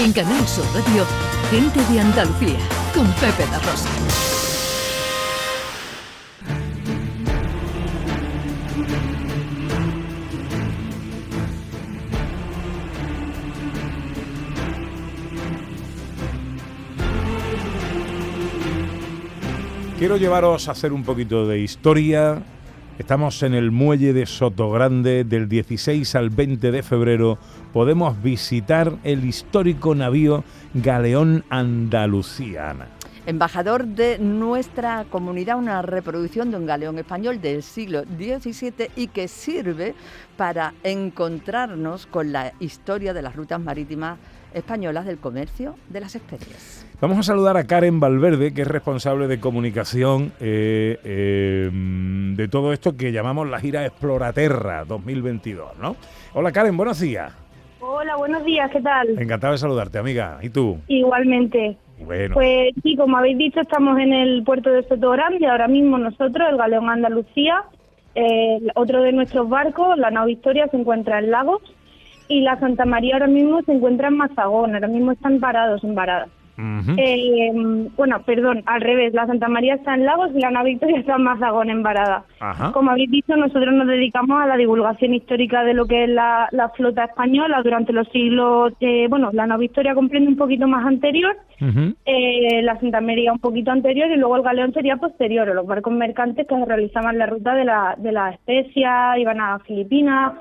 En Canal Sur Radio, Gente de Andalucía, con Pepe La Rosa. Quiero llevaros a hacer un poquito de historia. Estamos en el muelle de Sotogrande del 16 al 20 de febrero. Podemos visitar el histórico navío Galeón Andaluciana. Embajador de nuestra comunidad, una reproducción de un galeón español del siglo XVII y que sirve para encontrarnos con la historia de las rutas marítimas españolas del comercio de las especies. Vamos a saludar a Karen Valverde, que es responsable de comunicación eh, eh, de todo esto que llamamos la gira Exploraterra 2022, ¿no? Hola Karen, buenos días. Hola, buenos días, ¿qué tal? Encantado de saludarte, amiga. ¿Y tú? Igualmente. Bueno. Pues sí, como habéis dicho, estamos en el puerto de Soto Grande, ahora mismo nosotros, el Galeón Andalucía, eh, otro de nuestros barcos, la nave Victoria, se encuentra en Lagos y la Santa María ahora mismo se encuentra en Mazagón, ahora mismo están parados en Eh, bueno, perdón, al revés, la Santa María está en Lagos y la nave Victoria está en Mazagón, en Varada. Ajá. Como habéis dicho, nosotros nos dedicamos a la divulgación histórica de lo que es la, la flota española durante los siglos, eh, bueno, la nave Victoria comprende un poquito más anterior, eh, la Santa María un poquito anterior y luego el galeón sería posterior, o los barcos mercantes que realizaban la ruta de la, de la especia, iban a Filipinas.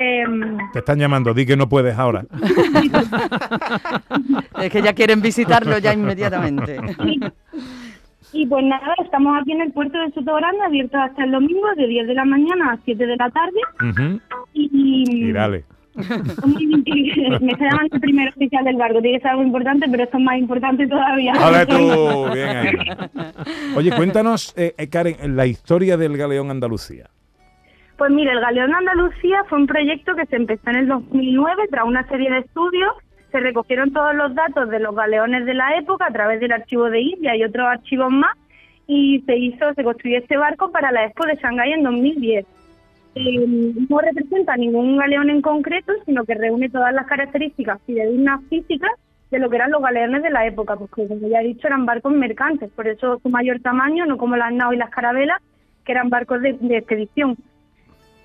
Em, Te están llamando, di que no puedes ahora. Es que ya quieren visitarlo ya inmediatamente. Y pues nada, estamos aquí en el puerto de Soto Grande, abierto hasta el domingo, de 10 de la mañana a 7 de la tarde. Y, Y dale. me está llamando el primer oficial del barco, tiene que ser algo importante, pero esto es más importante todavía. Vale tú, bien ahí. Oye, cuéntanos, eh, eh, Karen, la historia del Galeón Andalucía. Pues mire, el Galeón Andalucía fue un proyecto que se empezó en el 2009 tras una serie de estudios. Se recogieron todos los datos de los galeones de la época a través del archivo de India y otros archivos más y se hizo, se construyó este barco para la Expo de Shanghái en 2010. Eh, no representa ningún galeón en concreto, sino que reúne todas las características fidedignas físicas de lo que eran los galeones de la época, porque como ya he dicho eran barcos mercantes, por eso su mayor tamaño, no como las naos y las carabelas, que eran barcos de, de expedición.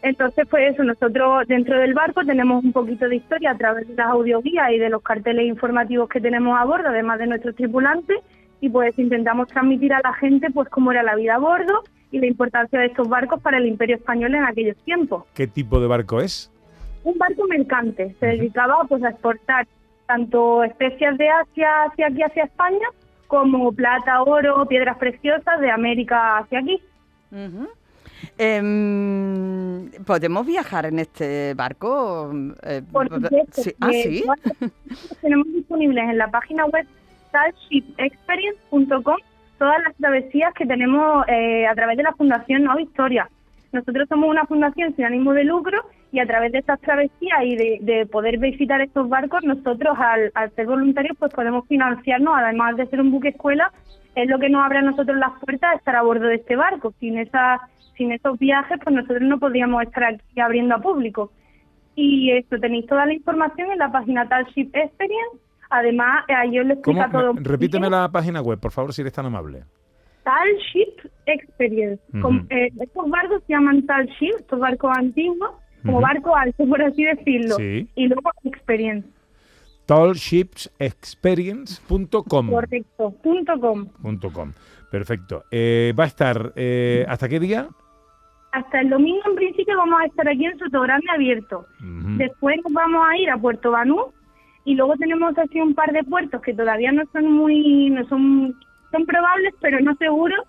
Entonces, pues eso, nosotros dentro del barco tenemos un poquito de historia a través de las audioguías y de los carteles informativos que tenemos a bordo, además de nuestros tripulantes, y pues intentamos transmitir a la gente pues cómo era la vida a bordo y la importancia de estos barcos para el imperio español en aquellos tiempos. ¿Qué tipo de barco es? Un barco mercante, se dedicaba pues a exportar tanto especias de Asia hacia aquí, hacia España, como plata, oro, piedras preciosas de América hacia aquí. Ujú. Em, ¿Podemos viajar en este barco? Eh, Por supuesto. sí. Ah, eh, sí. tenemos disponibles en la página web starshipexperience.com todas las travesías que tenemos eh, a través de la Fundación Nueva Historia. Nosotros somos una fundación sin ánimo de lucro y a través de estas travesías y de, de poder visitar estos barcos, nosotros al, al ser voluntarios pues podemos financiarnos, además de ser un buque escuela, es lo que nos abre a nosotros las puertas de estar a bordo de este barco. Sin esa, sin esos viajes, pues nosotros no podríamos estar aquí abriendo a público. Y esto tenéis toda la información en la página Talship Experience. Además, ahí os lo todo. Me- Repíteme la página web, por favor, si eres tan amable. Talship Experience. Ujú. Com- eh, estos barcos se llaman Talship, estos barcos antiguos, como barco alto, por así decirlo. Sí. Y luego Experience, tallshipsexperience.com. correcto, punto com. Punto com. Perfecto. Eh, ¿Va a estar eh, hasta qué día? Hasta el domingo, en principio, vamos a estar aquí en Sotogrande abierto. Después nos vamos a ir a Puerto Banú y luego tenemos así un par de puertos que todavía no son muy, no son, son probables, pero no seguros.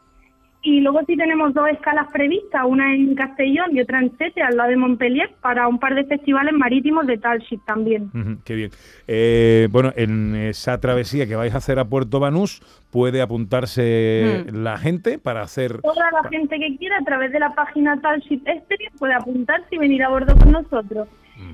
Y luego sí tenemos dos escalas previstas, una en Castellón y otra en Sete, al lado de Montpellier, para un par de festivales marítimos de Talship también. Ujú, Qué bien. Eh, bueno, en esa travesía que vais a hacer a Puerto Banús puede apuntarse Mm. la gente para hacer... Toda la gente que quiera, a través de la página Talship Experience, puede apuntarse y venir a bordo con nosotros.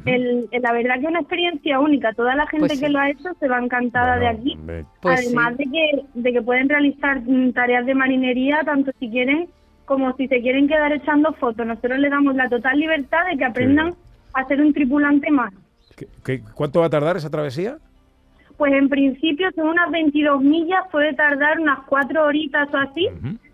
El- el- la verdad que es una experiencia única. Toda la gente Pues sí. que lo ha hecho se va encantada de aquí. Pues Además de que de que pueden realizar mm, tareas de marinería tanto si quieren como si se quieren quedar echando fotos. Nosotros les damos la total libertad de que aprendan a ser un tripulante más. ¿qué- qué- cuánto va a tardar esa travesía? Pues en principio son unas 22 millas, puede tardar unas cuatro horitas o así,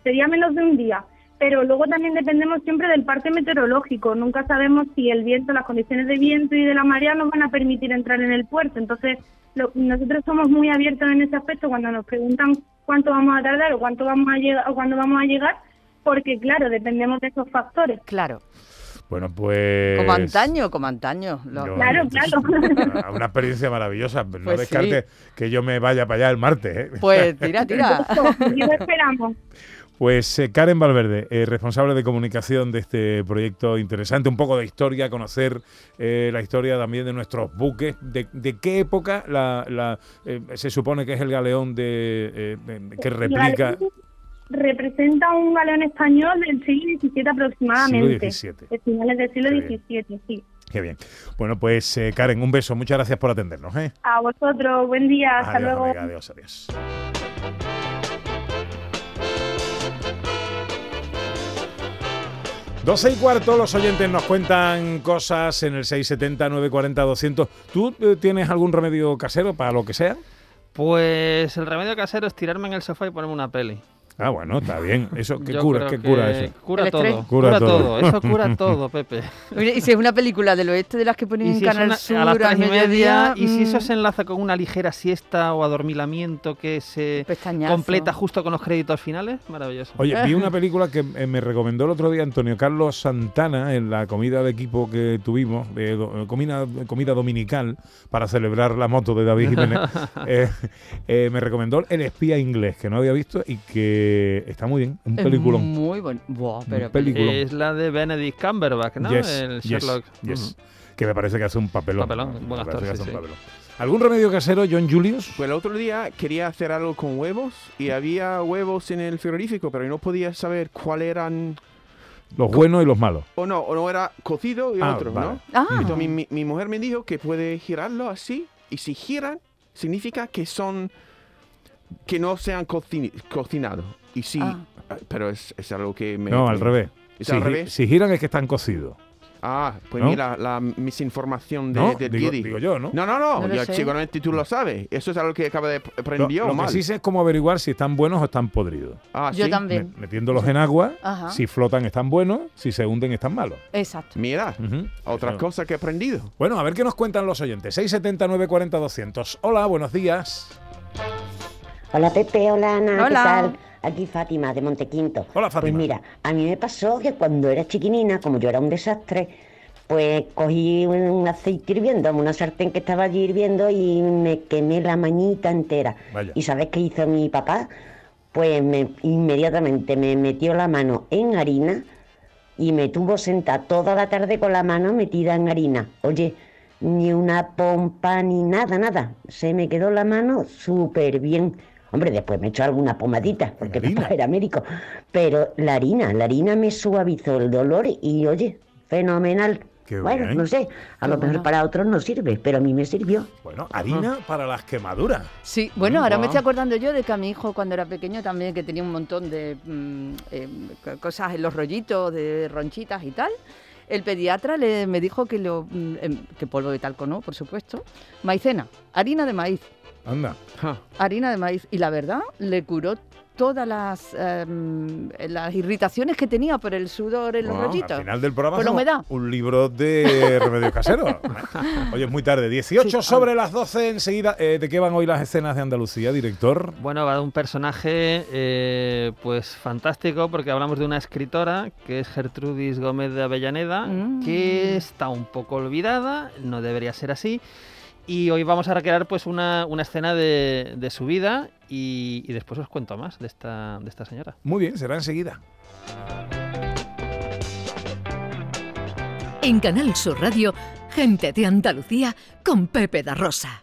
sería menos de un día. Pero luego también dependemos siempre del parte meteorológico. Nunca sabemos si el viento, las condiciones de viento y de la marea nos van a permitir entrar en el puerto. Entonces, lo- nosotros somos muy abiertos en ese aspecto cuando nos preguntan cuánto vamos a tardar o cuánto vamos a llegar o cuándo vamos a llegar, porque claro, dependemos de esos factores. Claro, Bueno, pues... como antaño, como antaño. lo- Yo- Claro, claro. Una, una experiencia maravillosa. No Pues descarte que yo me vaya para allá el martes. ¿eh? Pues tira, tira. Y lo esperamos. Pues eh, Karen Valverde, eh, responsable de comunicación de este proyecto interesante, un poco de historia, conocer eh, la historia también de nuestros buques, de, de qué época la, la, eh, se supone que es el galeón de, eh, de- que replica Representa un galeón español del siglo XVII aproximadamente. Siglo XVII. De finales del siglo XVII, sí. Qué bien. Bueno, pues eh, Karen, un beso, muchas gracias por atendernos. ¿eh? A vosotros, buen día, hasta luego. amiga, adiós, adiós. Doce y cuarto, los oyentes nos cuentan cosas en el 670 940 200. ¿Tú eh, tienes algún remedio casero para lo que sea? Pues el remedio casero es tirarme en el sofá y ponerme una peli. Ah, bueno, está bien. Eso, ¿qué Yo cura? ¿Qué cura que eso? Cura El estrés. todo. Cura Cura, todo. todo. Eso cura todo, Pepe. Y si es una película del oeste de las que ponen en si Canal una- Sur a las tres y media, mediodía, y si eso mm, se enlaza con una ligera siesta o adormilamiento que se pestañazo. completa justo con los créditos finales, maravilloso. Oye, vi una película que eh, me recomendó el otro día Antonio Carlos Santana en la comida de equipo que tuvimos, de do- comida, comida dominical, para celebrar la moto de David Jiménez. Eh, eh, me recomendó El espía inglés, que no había visto y que está muy bien. Un Es peliculón. Muy bueno. Buah, pero película. es la de Benedict Cumberbatch, ¿no? Yes, el yes, Sherlock. Que me parece que hace un papelón. Papelón, Me buen parece actor, que sí, hace un sí. papelón. ¿Algún remedio casero, John Julius? Pues el otro día quería hacer algo con huevos y había huevos en el frigorífico, pero no podía saber cuál eran. Los buenos y los malos. O no, o no era cocido y Ah, otro, vale. ¿no? Ah, Entonces mi, mi- mi mujer me dijo que puede girarlo así y si giran significa que son que no sean cocinados. Y sí, Ah. ah, pero es, es algo que me... No, al me- revés. ¿Es Si, al gi- revés? si giran es que están cocidos. Ah, pues ¿No? mira la misinformación de, ¿No? de digo, Didi. digo yo, ¿no? No, no, no, No lo ya sé. seguramente tú lo sabes. Eso es algo que acaba de Lo, aprender yo lo mal. que sí sé es cómo averiguar si están buenos o están podridos. Ah, yo ¿sí? también. Me- metiéndolos en agua, Ajá. si flotan están buenos, si se hunden están malos. Exacto. Mira, Ujú. otra Eso. cosa que he aprendido. Bueno, a ver qué nos cuentan los oyentes. 670 940 200. Hola, buenos días. Hola Pepe, hola Ana, Hola. ¿qué tal? Aquí Fátima de Montequinto. Hola, Fátima. Pues mira, a mí me pasó que cuando era chiquinina, como yo era un desastre, pues cogí un aceite hirviendo, una sartén que estaba allí hirviendo y me quemé la mañita entera. Vaya. ¿Y sabes qué hizo mi papá? Pues me, inmediatamente me metió la mano en harina y me tuvo sentada toda la tarde con la mano metida en harina. Oye, ni una pompa ni nada, nada. Se me quedó la mano súper bien. Hombre, después me echó alguna pomadita, porque papá era médico. Pero la harina, la harina me suavizó el dolor y, oye, fenomenal. Qué bueno, bien. no sé, a Qué lo mejor para otros no sirve, pero a mí me sirvió. Bueno, harina para las quemaduras. Sí, bueno, ahora me estoy acordando yo de que a mi hijo cuando era pequeño también, que tenía un montón de mm, eh, co- cosas en los rollitos, de ronchitas y tal. El pediatra le, me dijo que, lo, mm, em, que polvo de talco no, por supuesto. Maicena, harina de maíz, Anda. Ja. harina de maíz. Y la verdad, le curó todas las, em, las irritaciones que tenía por el sudor en los Guau, al rollitos. Al final del programa Por la humedad. un libro de remedios caseros. Oye, es muy tarde. 18 Sí. sobre las 12 enseguida. Eh, ¿De qué van hoy las escenas de Andalucía, director? Bueno, va de un personaje eh, pues fantástico porque hablamos de una escritora que es Gertrudis Gómez de Avellaneda, Mm. que está un poco olvidada, no debería ser así. Y hoy vamos a recrear pues una, una escena de, de su vida y, y después os cuento más de esta, de esta señora. Muy bien, será enseguida. En Canal Sur Radio, gente de Andalucía con Pepe da Rosa.